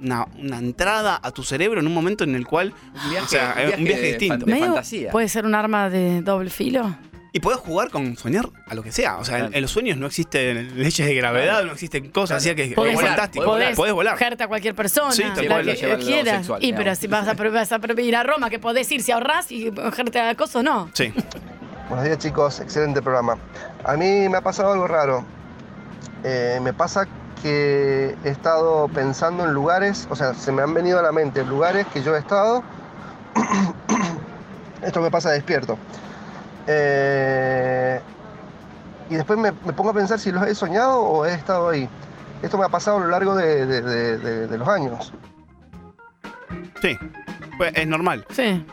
una, una entrada a tu cerebro en un momento en el cual Un viaje, o sea, un un viaje de distinto. de fantasía. ¿Puede ser un arma de doble filo? Y podés jugar con soñar a lo que sea. O sea, en, Claro. en los sueños no existen leyes de gravedad, Claro. no existen cosas Claro. así que Podés es volar, fantástico. podés volar. Podés volar. A cualquier persona, Sí, tal cual. que quieras. sexual, y pero si vas a, vas a ir a Roma, que podés ir si ahorrás y cogerte a cosas, no. Sí. Buenos días chicos, excelente programa. A mí me ha pasado algo raro. Eh, me pasa que he estado pensando en lugares, o sea, se me han venido a la mente lugares que yo he estado. *coughs* Esto me pasa despierto. Eh, y después me, me pongo a pensar si los he soñado o he estado ahí. Esto me ha pasado a lo largo de, de- de- de- de los años. Sí. Pues es normal. Sí.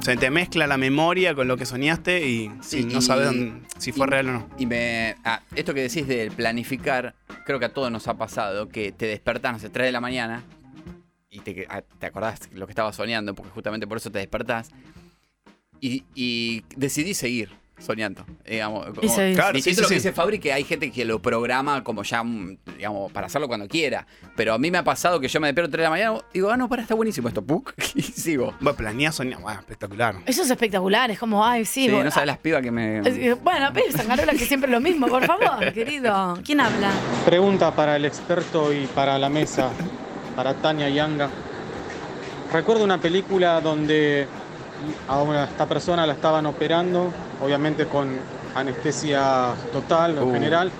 Se te mezcla la memoria con lo que soñaste y, Sí, y no sabes si fue y- real o no. Y me. ah, esto que decís de planificar, creo que a todos nos ha pasado que te despertás a las 3 de la mañana y te, ah, te acordás lo que estabas soñando, porque justamente por eso te despertás. Y, y decidís seguir soñando. Digamos, como-. Claro, Distinto sí, lo sí, que sí. dice Fabri, que hay gente que lo programa como ya, mm, digamos, para hacerlo cuando quiera. Pero a mí me ha pasado que yo me despierto a 3 de la mañana y digo, ah, no, para, está buenísimo esto, puc, *laughs* y sigo. Bueno, planeás soñar. Bueno, espectacular. Eso es espectacular, es como, ay, sí. Sí, vos- no sabes las pibas que me. Bueno, pero Sangarola que siempre lo mismo, por favor, *laughs* querido. ¿Quién habla? Pregunta para el experto y para la mesa, para Tania Yanga. Recuerdo una película donde a esta persona la estaban operando, obviamente con anestesia total en Uh. general,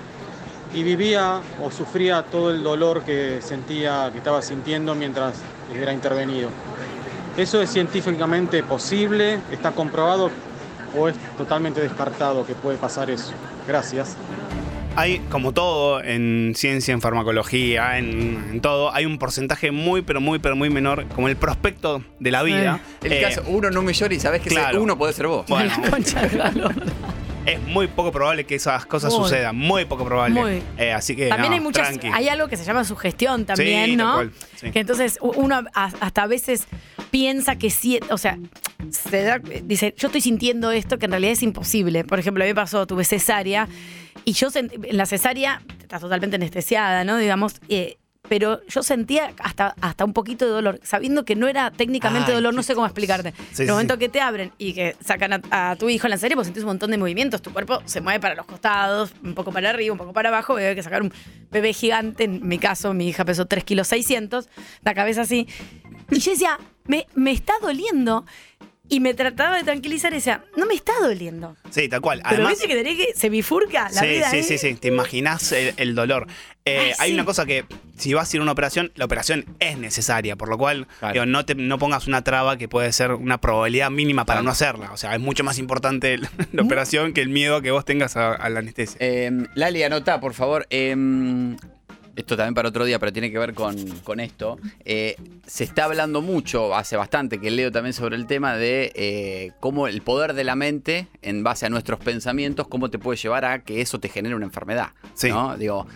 y vivía o sufría todo el dolor que sentía, que estaba sintiendo mientras era intervenido. ¿Eso es científicamente posible? ¿Está comprobado? ¿O es totalmente descartado que puede pasar eso? Gracias. Hay, como todo en ciencia, en farmacología, en, en todo, hay un porcentaje muy, pero muy, pero muy menor, como el prospecto de la vida. El Eh, caso, uno no me llora y sabes que claro. uno puede ser vos. Bueno, *laughs* La concha de la lora. es muy poco probable que esas cosas Muy. sucedan, muy poco probable. Muy. Eh, así que También no, hay muchas, tranqui. hay algo que se llama sugestión también, Sí, ¿no? cual, sí. Que entonces uno hasta a veces piensa que sí, o sea, se da- dice, yo estoy sintiendo esto que en realidad es imposible. Por ejemplo, a mí me pasó, tuve cesárea y yo en la cesárea estás totalmente anestesiada, ¿no? Digamos, eh, pero yo sentía hasta, hasta un poquito de dolor, sabiendo que no era técnicamente Ay, dolor, no sé cómo explicarte. Sí, el sí, momento sí. que te abren y que sacan a, a tu hijo en la serie, vos sentís un montón de movimientos, tu cuerpo se mueve para los costados, un poco para arriba, un poco para abajo, hay que sacar un bebé gigante, en mi caso mi hija pesó 3 kilos 600, la cabeza así. Y yo decía, me, me está doliendo. Y me trataba de tranquilizar y decía, no me está doliendo. Sí, tal cual. Pero Además, viste que tenés que se bifurca la sí, vida. sí, ¿eh? sí, sí, te imaginas el, el dolor. Eh, Ah, Hay sí. una cosa que, si vas a ir a una operación, la operación es necesaria, por lo cual Claro. digo, no, te, no pongas una traba que puede ser una probabilidad mínima para Claro. no hacerla. O sea, es mucho más importante *laughs* la, la operación que el miedo que vos tengas a, a la anestesia. Eh, Lali, anota, por favor. eh, esto también para otro día, pero tiene que ver con, con esto. Eh, se está hablando mucho, hace bastante que leo también sobre el tema de eh, cómo el poder de la mente, en base a nuestros pensamientos, cómo te puede llevar a que eso te genere una enfermedad. Sí. ¿no? Digo,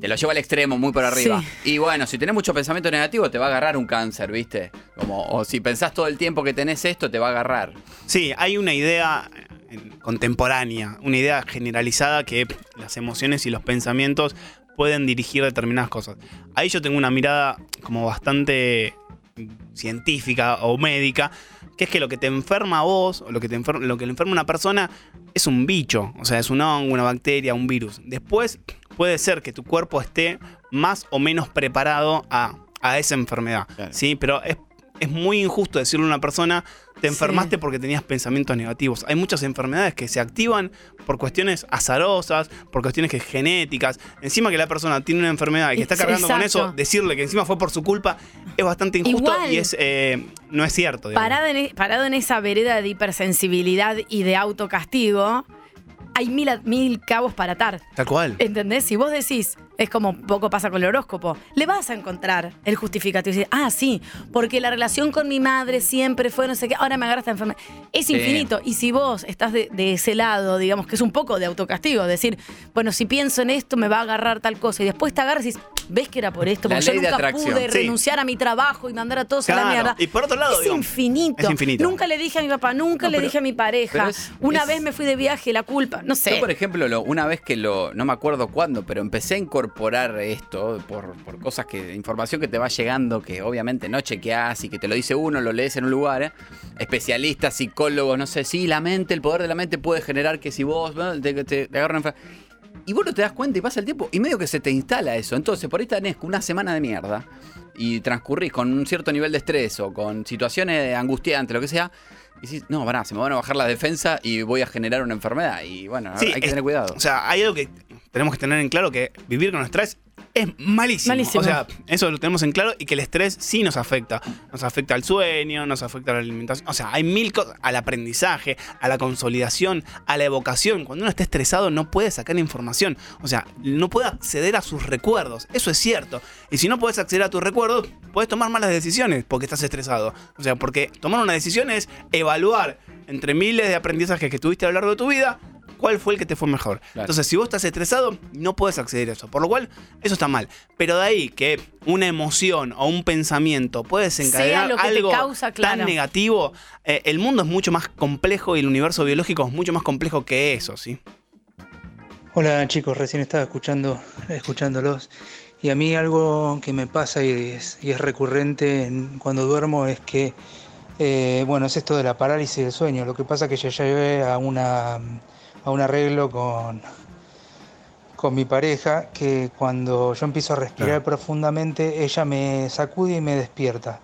te lo lleva al extremo, muy por arriba. Y bueno, si tenés mucho pensamiento negativo, te va a agarrar un cáncer, ¿viste? Como, o si pensás todo el tiempo que tenés esto, te va a agarrar. Sí, hay una idea eh, contemporánea, una idea generalizada que las emociones y los pensamientos pueden dirigir determinadas cosas. Ahí yo tengo una mirada como bastante científica o médica, que es que lo que te enferma a vos, o lo que, te enfer- lo que le enferma a una persona, es un bicho, o sea, es un hongo, una bacteria, un virus. Después puede ser que tu cuerpo esté más o menos preparado a, a esa enfermedad, Claro. ¿sí? Pero es, es muy injusto decirle a una persona, te enfermaste Sí. porque tenías pensamientos negativos. Hay muchas enfermedades que se activan por cuestiones azarosas, por cuestiones que genéticas. Encima que la persona tiene una enfermedad y que está cargando con eso, decirle que encima fue por su culpa es bastante injusto Igual. y es eh, no es cierto. Parado en, e- parado en esa vereda de hipersensibilidad y de autocastigo, hay mil, mil cabos para atar. Tal cual. ¿Entendés? Si vos decís, es como poco pasa con el horóscopo, le vas a encontrar el justificativo y decir, ah, sí, porque la relación con mi madre siempre fue no sé qué, ahora me agarra esta enfermedad. Es Sí. infinito. Y si vos estás de, de ese lado, digamos que es un poco de autocastigo, decir, bueno, si pienso en esto me va a agarrar tal cosa, y después te agarras y dices, ves que era por esto, La porque yo ley de nunca pude Sí. renunciar a mi trabajo y mandar a todos a la Claro. mierda. Y por otro lado, es digo, infinito. es infinito. Nunca le dije a mi papá, nunca No, le pero- dije a mi pareja. es- Una es- vez me fui de viaje, la culpa, no sé. Yo, por ejemplo, lo- una vez que lo, no me acuerdo cuándo, pero empecé a incorporar esto por, por cosas que, información que te va llegando, que obviamente no chequeás y que te lo dice uno, lo lees en un lugar, ¿eh? especialistas, psicólogos, no sé, sí, la mente, el poder de la mente puede generar que si vos ¿no? te, te, te agarra una enfer- Y vos no te das cuenta y pasa el tiempo y medio que se te instala eso. Entonces, por ahí tenés una semana de mierda y transcurrís con un cierto nivel de estrés o con situaciones angustiantes, lo que sea. Y decís, no, pará, se me van a bajar la defensa y voy a generar una enfermedad. Y bueno, Sí, hay que tener cuidado. O sea, hay algo que tenemos que tener en claro que vivir con estrés es malísimo. Malísimo. O sea, eso lo tenemos en claro y que el estrés sí nos afecta. Nos afecta al sueño, nos afecta a la alimentación. O sea, hay mil cosas. Al aprendizaje, a la consolidación, a la evocación. Cuando uno está estresado no puede sacar información. O sea, no puede acceder a sus recuerdos. Eso es cierto. Y si no puedes acceder a tus recuerdos, puedes tomar malas decisiones porque estás estresado. O sea, porque tomar una decisión es evaluar entre miles de aprendizajes que tuviste a lo largo de tu vida cuál fue el que te fue mejor. Claro. Entonces, si vos estás estresado, no puedes acceder a eso. Por lo cual, eso está mal. Pero de ahí que una emoción o un pensamiento puede desencadenar lo que te algo causa, claro. tan negativo, eh, el mundo es mucho más complejo y el universo biológico es mucho más complejo que eso, ¿sí? Hola chicos, recién estaba escuchando, escuchándolos y a mí algo que me pasa y es, y es recurrente en- cuando duermo es que, eh, bueno, es esto de la parálisis del sueño. Lo que pasa es que yo ya llegué a, una, a un arreglo con, con mi pareja que cuando yo empiezo a respirar profundamente, ella me sacude y me despierta.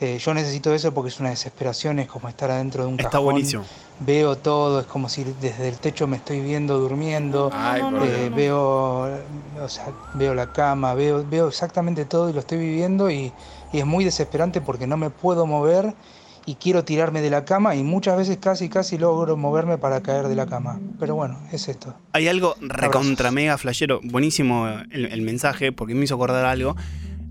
Eh, yo necesito eso porque es una desesperación, es como estar adentro de un Está cajón. buenísimo. Veo todo, es como si desde el techo me estoy viendo durmiendo. Ay, Eh, veo, o sea, veo la cama, veo, veo exactamente todo y lo estoy viviendo y, y es muy desesperante porque no me puedo mover y quiero tirarme de la cama y muchas veces casi casi logro moverme para caer de la cama. Pero bueno, es esto. Hay algo recontra mega flashero, buenísimo el, el mensaje, porque me hizo acordar algo.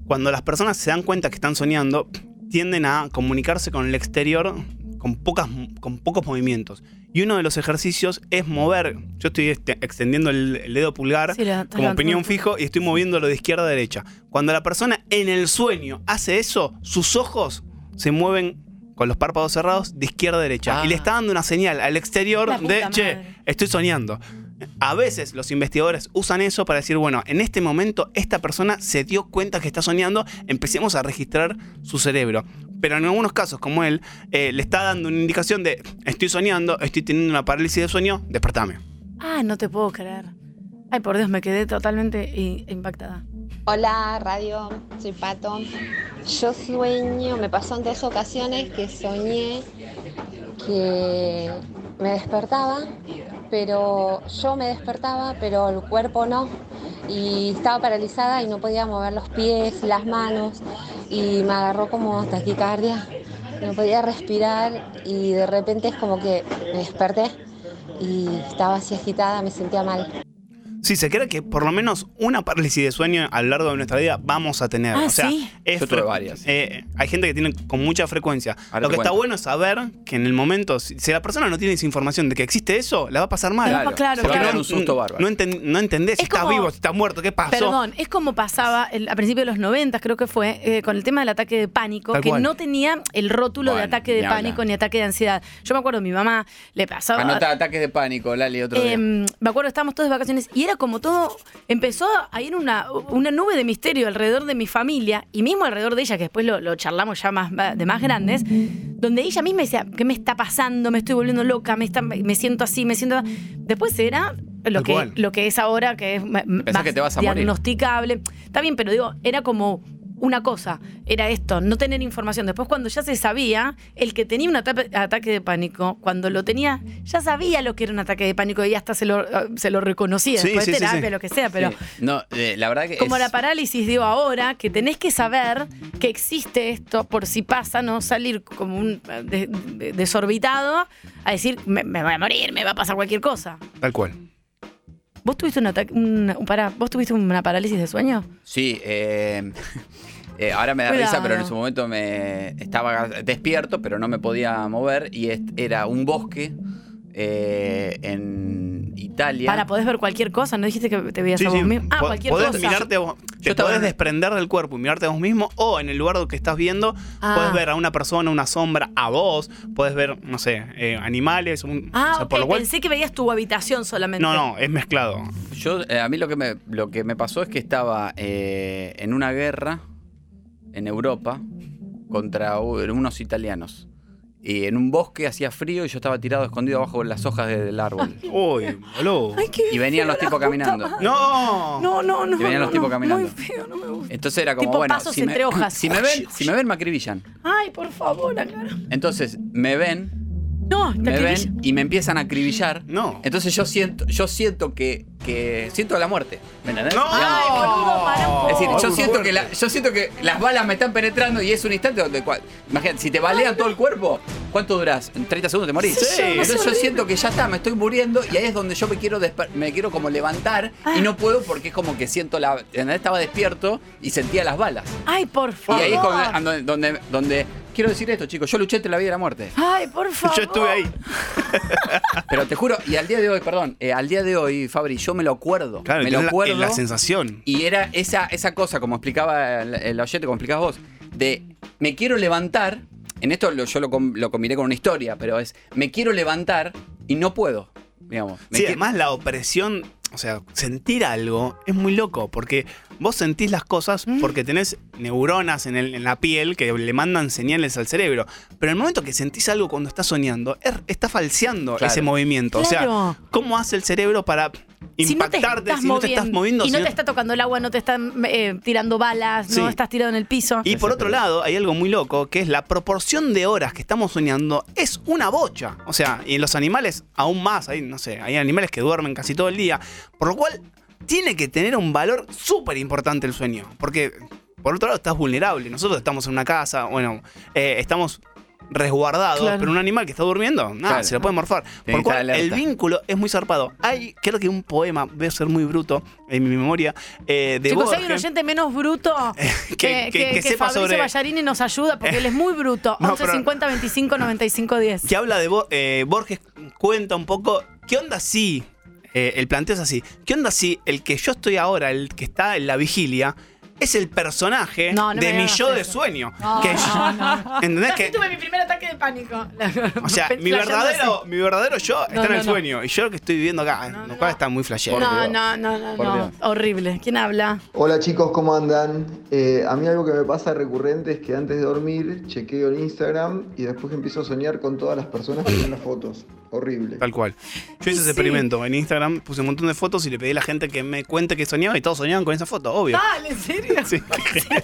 Cuando las personas se dan cuenta que están soñando, tienden a comunicarse con el exterior con, pocas, con pocos movimientos. Y uno de los ejercicios es mover. Yo estoy este, extendiendo el, el dedo pulgar Sí, la- como la- opinión fijo y estoy moviéndolo de izquierda a derecha. Cuando la persona en el sueño hace eso, sus ojos se mueven con los párpados cerrados de izquierda a derecha. Ah. Y le está dando una señal al exterior de, che, madre. estoy soñando. A veces los investigadores usan eso para decir, bueno, en este momento esta persona se dio cuenta que está soñando, empecemos a registrar su cerebro. Pero en algunos casos, como él, eh, le está dando una indicación de, estoy soñando, estoy teniendo una parálisis de sueño, despertame. Ah, no te puedo creer. Ay, por Dios, me quedé totalmente impactada. Hola, radio, soy Pato. Yo sueño, me pasó en dos ocasiones que soñé que me despertaba, pero yo me despertaba, pero el cuerpo no. Y estaba paralizada y no podía mover los pies, las manos, y me agarró como taquicardia. No podía respirar y de repente es como que me desperté y estaba así agitada, me sentía mal. Sí, se cree que por lo menos una parálisis de sueño a lo largo de nuestra vida vamos a tener. Ah, o sea, ¿sí? es Yo tuve varias. eh, hay gente que tiene con mucha frecuencia. Ahora lo que está bueno es saber que en el momento, si, si la persona no tiene esa información de que existe eso, la va a pasar mal. Claro, claro, se va a claro. dar un susto bárbaro. No, enten- no entendés si Es estás vivo, si estás muerto, qué pasó. Perdón, es como pasaba el- a principios de los 90, creo que fue, eh, con el tema del ataque de pánico, Tal que cual. no tenía el rótulo de ataque de ni pánico ni ataque de ansiedad. Yo me acuerdo, mi mamá le pasaba. Anota ataques de pánico, Lali, otro día. Em, me acuerdo, estábamos todos de vacaciones y era como todo. Empezó a ir una, una nube de misterio alrededor de mi familia y mismo alrededor de ella, que después lo, lo charlamos ya más, de más grandes, donde ella misma decía: ¿Qué me está pasando? Me estoy volviendo loca, me, está- me siento así, me siento. Después era lo que, lo que es ahora, que es más que te vas a morir. diagnosticable. Está bien, pero digo, era como una cosa, era esto, no tener información. Después cuando ya se sabía, el que tenía un ata- ataque de pánico, cuando lo tenía, ya sabía lo que era un ataque de pánico y hasta se lo, se lo reconocía, Sí, después sí, de terapia, sí. lo que sea, pero... Sí. No, eh, la verdad que Como es- la parálisis, digo ahora, que tenés que saber que existe esto por si pasa, no salir como un eh, de- de- desorbitado a decir, me, me voy a morir, me va a pasar cualquier cosa. Tal cual. ¿Vos tuviste un ataque, un, pará, ¿vos tuviste una parálisis de sueño? Sí, eh, eh, ahora me da Cuidado. risa, pero en ese momento me estaba despierto, pero no me podía mover y era un bosque eh, en Italia. Para, podés ver cualquier cosa, ¿no dijiste que te veías Sí, a vos sí. mismo? Ah, Po- cualquier podés cosa. mirarte a vos- te estaba podés en- desprender del cuerpo y mirarte a vos mismo, o en el lugar que estás viendo, Ah. podés ver a una persona, una sombra, a vos, podés ver, no sé, eh, animales, un- Ah, o sea, ok, por lo cual. pensé que veías tu habitación solamente. No, no, es mezclado. Yo, eh, a mí lo que me, lo que me pasó es que estaba eh, en una guerra en Europa contra unos italianos. Y en un bosque hacía frío y yo estaba tirado escondido abajo de las hojas de- del árbol. *laughs* Uy, boludo. Ay, qué Y venían feo, los la tipos puta caminando. madre. No. No, no, no. Y venían no, los tipos no, caminando. Muy feo, no me gusta. Entonces era como, Tipo bueno, pasos si me, entre hojas. si me ven, si me ven, me acribillan. Ay, por favor, acá. Entonces me ven, No, me ven y me empiezan a acribillar. No. Entonces yo siento, yo siento que, que siento la muerte. ¿Me entendés? No. Ay, boludo, para un poco. Es decir, yo muy siento, fuerte. que la- yo siento que las balas me están penetrando y es un instante donde. cua- Imagínate, si te balean todo el cuerpo, ¿cuánto durás? ¿En 30 segundos te morís? Sí, no Entonces yo siento que ya está, me estoy muriendo y ahí es donde yo me quiero desper- me quiero como levantar Ah. y no puedo porque es como que siento la. ¿entendés? Estaba despierto y sentía las balas. Ay, por Y favor. ahí es como- donde, donde, donde- Quiero decir esto, chicos. Yo luché entre la vida y la muerte. Ay, por favor. *laughs* Yo estuve ahí. *laughs* Pero te juro, y al día de hoy, perdón, eh, al día de hoy, Fabri, yo me lo acuerdo. Claro, me lo la- acuerdo. la, sensación. Y era esa, esa cosa, como explicaba el, el oyente, como explicabas vos, de me quiero levantar. En esto lo- yo lo, lo combiné con una historia, pero es me quiero levantar y no puedo. Digamos. Me Sí, además la opresión, o sea, sentir algo es muy loco, porque vos sentís las cosas Mm. porque tenés neuronas en, el- en la piel que le mandan señales al cerebro. Pero en el momento que sentís algo cuando estás soñando, es- está falseando Claro. ese movimiento. O sea, ¿cómo hace el cerebro para Si no te impactarte estás si no te estás moviendo? Y si no no- te está tocando el agua, no te están eh, tirando balas, Sí. no estás tirado en el piso. Y por otro lado, hay algo muy loco, que es la proporción de horas que estamos soñando es una bocha. O sea, y en los animales aún más, hay, no sé, hay animales que duermen casi todo el día. Por lo cual, tiene que tener un valor súper importante el sueño. Porque, por otro lado, estás vulnerable. Nosotros estamos en una casa, bueno, eh, estamos resguardados, Claro. pero un animal que está durmiendo, nada, Claro. se lo puede morfar. Por que lo cual, el vínculo es muy zarpado. Hay, creo que un poema, voy a ser muy bruto en mi memoria, eh, de Chicos, si hay un Borges. oyente menos bruto *laughs* Que- que, que- que sepa Fabricio sobre- Ballarini nos ayuda porque él es muy bruto. *laughs* No, 11 pero- 50 25 95 10. que habla de Bo- eh, Borges cuenta un poco qué onda si eh, el planteo es así qué onda si el que yo estoy ahora el que está en la vigilia es el personaje No, no me de mi yo de sueño No, que no, yo- no. ¿entendés que tuve mi primer ataque de pánico. o sea *laughs* mi verdadero mi verdadero yo está No, en el sueño y yo lo que estoy viviendo acá lo cual está muy flashero No, no, no, no. Horrible. ¿Quién habla? Hola chicos, ¿cómo andan? Eh, a mí algo que me pasa recurrente es que antes de dormir chequeo el Instagram y después empiezo a soñar con todas las personas que ven las fotos. Horrible. Tal cual. Yo hice ese Sí. experimento en Instagram, puse un montón de fotos y le pedí a la gente que me cuente que soñaba y todos soñaban con esa foto, obvio. Dale, en serio. *laughs* Sí,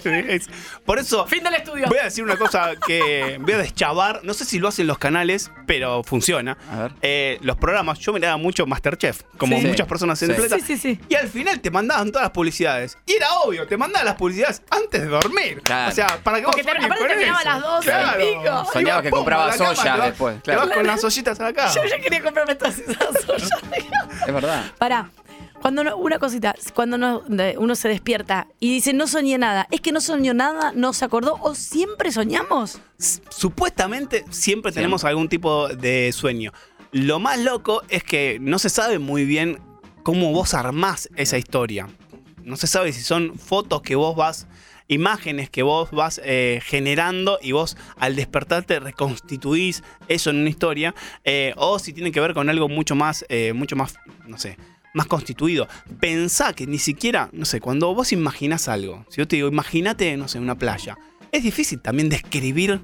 es- Por eso. Fin del estudio. Voy a decir una cosa que voy a deschavar. No sé si lo hacen los canales, pero funciona. Eh, los programas, yo miraba mucho Masterchef, como Sí. muchas personas en Sí. el planeta. Sí, sí, sí. Y al final te mandaban todas las publicidades. Y era obvio, te mandaban las publicidades antes de dormir. Claro. O sea, para que vos Porque te- sueñes aparte con terminaba eso. a las 12 y Claro. pico. Soñaba Ibas, que pum, compraba a la cama, soya te vas- después, Te claro. vas con las ollitas a la cama. Yo ya quería comprarme todas esas ollas. Es verdad. Pará. Cuando no- una cosita, cuando no- uno se despierta y dice no soñé nada, ¿es que no soñó nada, no se acordó o siempre soñamos? Supuestamente siempre tenemos algún tipo de sueño. Lo más loco es que no se sabe muy bien cómo vos armás esa historia. No se sabe si son fotos que vos vas, imágenes que vos vas eh, generando y vos al despertarte reconstituís eso en una historia, eh, o si tiene que ver con algo mucho más, eh, mucho más, no sé, más constituido. Pensá que ni siquiera, no sé, cuando vos imaginás algo, si yo te digo, imagínate, no sé, una playa, es difícil también describir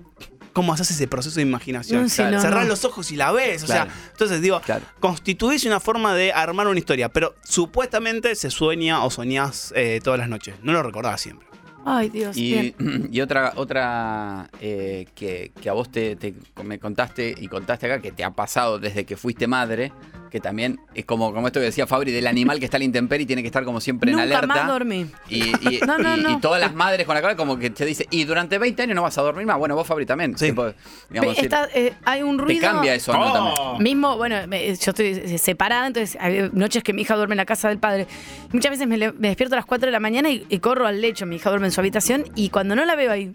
cómo haces ese proceso de imaginación. No, sí, no, Cerrás no. los ojos y la ves. O Claro. sea, entonces digo, constituís una forma de armar una historia, pero supuestamente se sueña o soñás eh, todas las noches. No lo recordás siempre. Ay, Dios, Y, *clears throat* y otra, otra eh, que, que a vos te, te- me contaste y contaste acá que te ha pasado desde que fuiste madre, que también es como, como esto que decía Fabri, del animal que está a la intemperie y tiene que estar como siempre en Nunca alerta. más dormí. Y, y- *laughs* No, no, y- no. y todas las madres con la cara como que te dice, y durante 20 años no vas a dormir más. Bueno, vos Fabri también. Tipo, digamos, Ve, está, eh, hay un te ruido. cambia eso, ¿no? También. Mismo, bueno, me- yo estoy separada, entonces hay noches que mi hija duerme en la casa del padre. Muchas veces me, me despierto a las 4 de la mañana y, y corro al lecho. Mi hija duerme en su habitación y cuando no la veo ahí,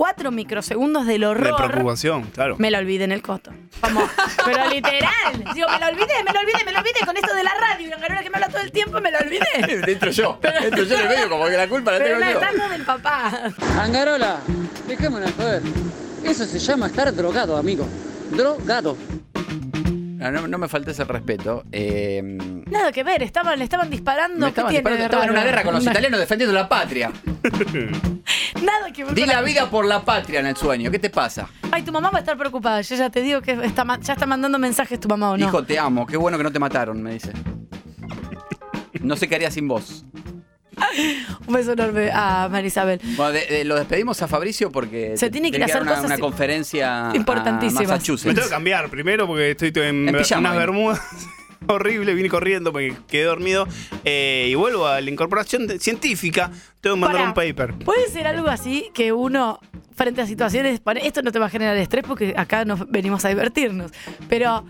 cuatro microsegundos del De horror. preocupación, claro. Me la olvidé en el costo. Como, pero literal. Digo, me lo olvidé, me lo olvidé, me lo olvidé con esto de la radio. Y Angarola que me habla todo el tiempo, me lo olvidé. *laughs* Dentro yo. Dentro yo en el medio, como que la culpa la Pero tengo la yo. está del papá. Angarola, dejémonos joder. Eso se llama estar drogado, amigo. Drogado. No, no, no me faltes el respeto. Eh, Nada que ver, estaban, le estaban disparando. me ¿qué estaban tiene disparando, de estaba en una guerra con los italianos defendiendo la patria. *laughs* Nada que ver. Di con la vida por la patria en el sueño. ¿Qué te pasa? Ay, tu mamá va a estar preocupada. Yo ya te digo que está, ma- ya está mandando mensajes tu mamá o no. Hijo, te amo. Qué bueno que no te mataron, me dice. No sé qué haría sin vos. Un beso enorme a Marisabel. Bueno, de- de- lo despedimos a Fabricio porque Se tiene que ir a hacer una, cosas una conferencia importantísimas. a Me tengo que cambiar primero porque estoy en, En unas bermudas. *laughs* Horrible, vine corriendo porque quedé dormido. eh, y vuelvo a la incorporación de- científica. Tengo que mandar Pará. un paper. Puede ser algo así que uno, frente a situaciones, esto no te va a generar estrés porque acá nos venimos a divertirnos, pero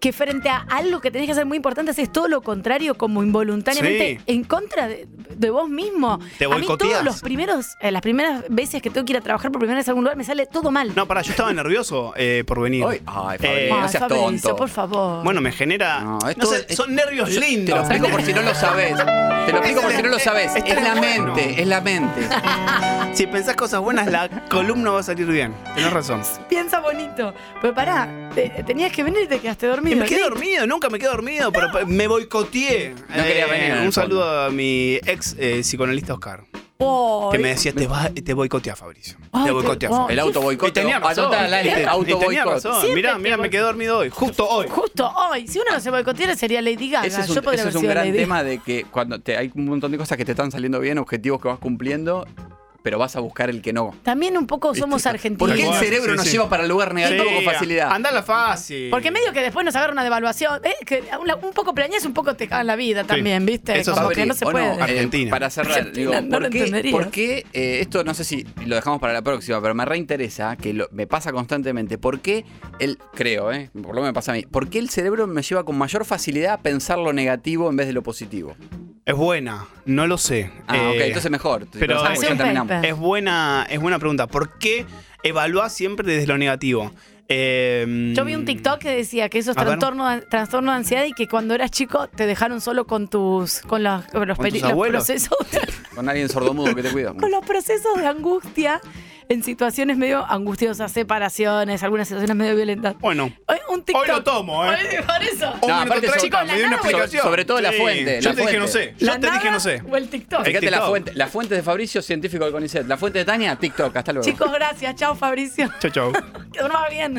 que frente a algo que tenés que hacer muy importante, haces todo lo contrario, como involuntariamente Sí. en contra de, de vos mismo. Te a mí todos los primeros, eh, las primeras veces que tengo que ir a trabajar por primera vez a algún lugar, me sale todo mal. No, pará, yo estaba nervioso eh, por venir. Ay, ay, Fabri, Eh, no seas Fabricio, tonto. por favor. Bueno, me genera. No, No, esto sé, es- son nervios Yo lindos. Te lo explico por si no lo sabes. Te lo explico por si no lo sabes. Está Es la bueno. mente, es la mente. *laughs* Si pensás cosas buenas, la columna va a salir bien. Tenés razón. Piensa bonito. Pero pará, te- tenías que venir y te quedaste Y dormido. me quedé ¿sí? dormido, nunca me quedé dormido, pero me boicoteé. No quería venir, en el Un saludo a mi ex eh, psicoanalista Oscar. Que me decía, te, va, te boicotea, Fabricio. Ay, te boicotea, Fabricio. El auto Y boicot. tenía razón. Anota la lista, Y auto tenía razón. Mirá, mirá, me quedé dormido hoy. Justo hoy. Justo hoy. Si uno no se boicoteara sería Lady Gaga. Ese es un, Yo podría ese haber es un sido gran Lady tema de que cuando te, hay un montón de cosas que te están saliendo bien, objetivos que vas cumpliendo, pero vas a buscar el que no. También un poco somos argentinos. ¿Por qué el cerebro sí, nos sí. lleva para el lugar negativo Sí, con facilidad? Andala fácil. Porque medio que después nos agarra una devaluación. ¿eh? Que un poco plañez, un poco te cagan la vida también, ¿viste? Eso Como que no se ¿O puede. Eh, Argentina. para cerrar, Argentina, digo, no ¿por, lo qué, entendería. por qué, eh, esto no sé si lo dejamos para la próxima, pero me reinteresa, que lo- me pasa constantemente, ¿por qué el, creo, eh, por lo menos me pasa a mí, ¿por qué el cerebro me lleva con mayor facilidad a pensar lo negativo en vez de lo positivo? Es buena, no lo sé. Ah, Eh, ok, entonces mejor. Pero Pensamos que ya terminamos. Es buena, es buena pregunta. ¿Por qué evaluás siempre desde lo negativo? Eh, Yo vi un TikTok que decía que eso es trastorno, de- trastorno de ansiedad y que cuando eras chico te dejaron solo con tus con los, con los, ¿Con tus los abuelos? procesos Con alguien sordomudo que te cuida. *laughs* con los procesos de angustia en situaciones medio angustiosas, separaciones, algunas situaciones medio violentas. Bueno, Hoy un TikTok. Hoy lo tomo, ¿eh? Hoy- por eso. un No, aparte, treinta, chicos, la me dio una explicación. sobre todo la fuente, Yo la te dije no fuente. sé. Yo La te dije nada no sé. O el TikTok. Fíjate la fuente, la fuente de Fabricio, científico del CONICET. La fuente de Tania, TikTok. Hasta luego. Chicos, gracias. Chao, Fabricio. Chau, chau. *laughs* Que duermas bien.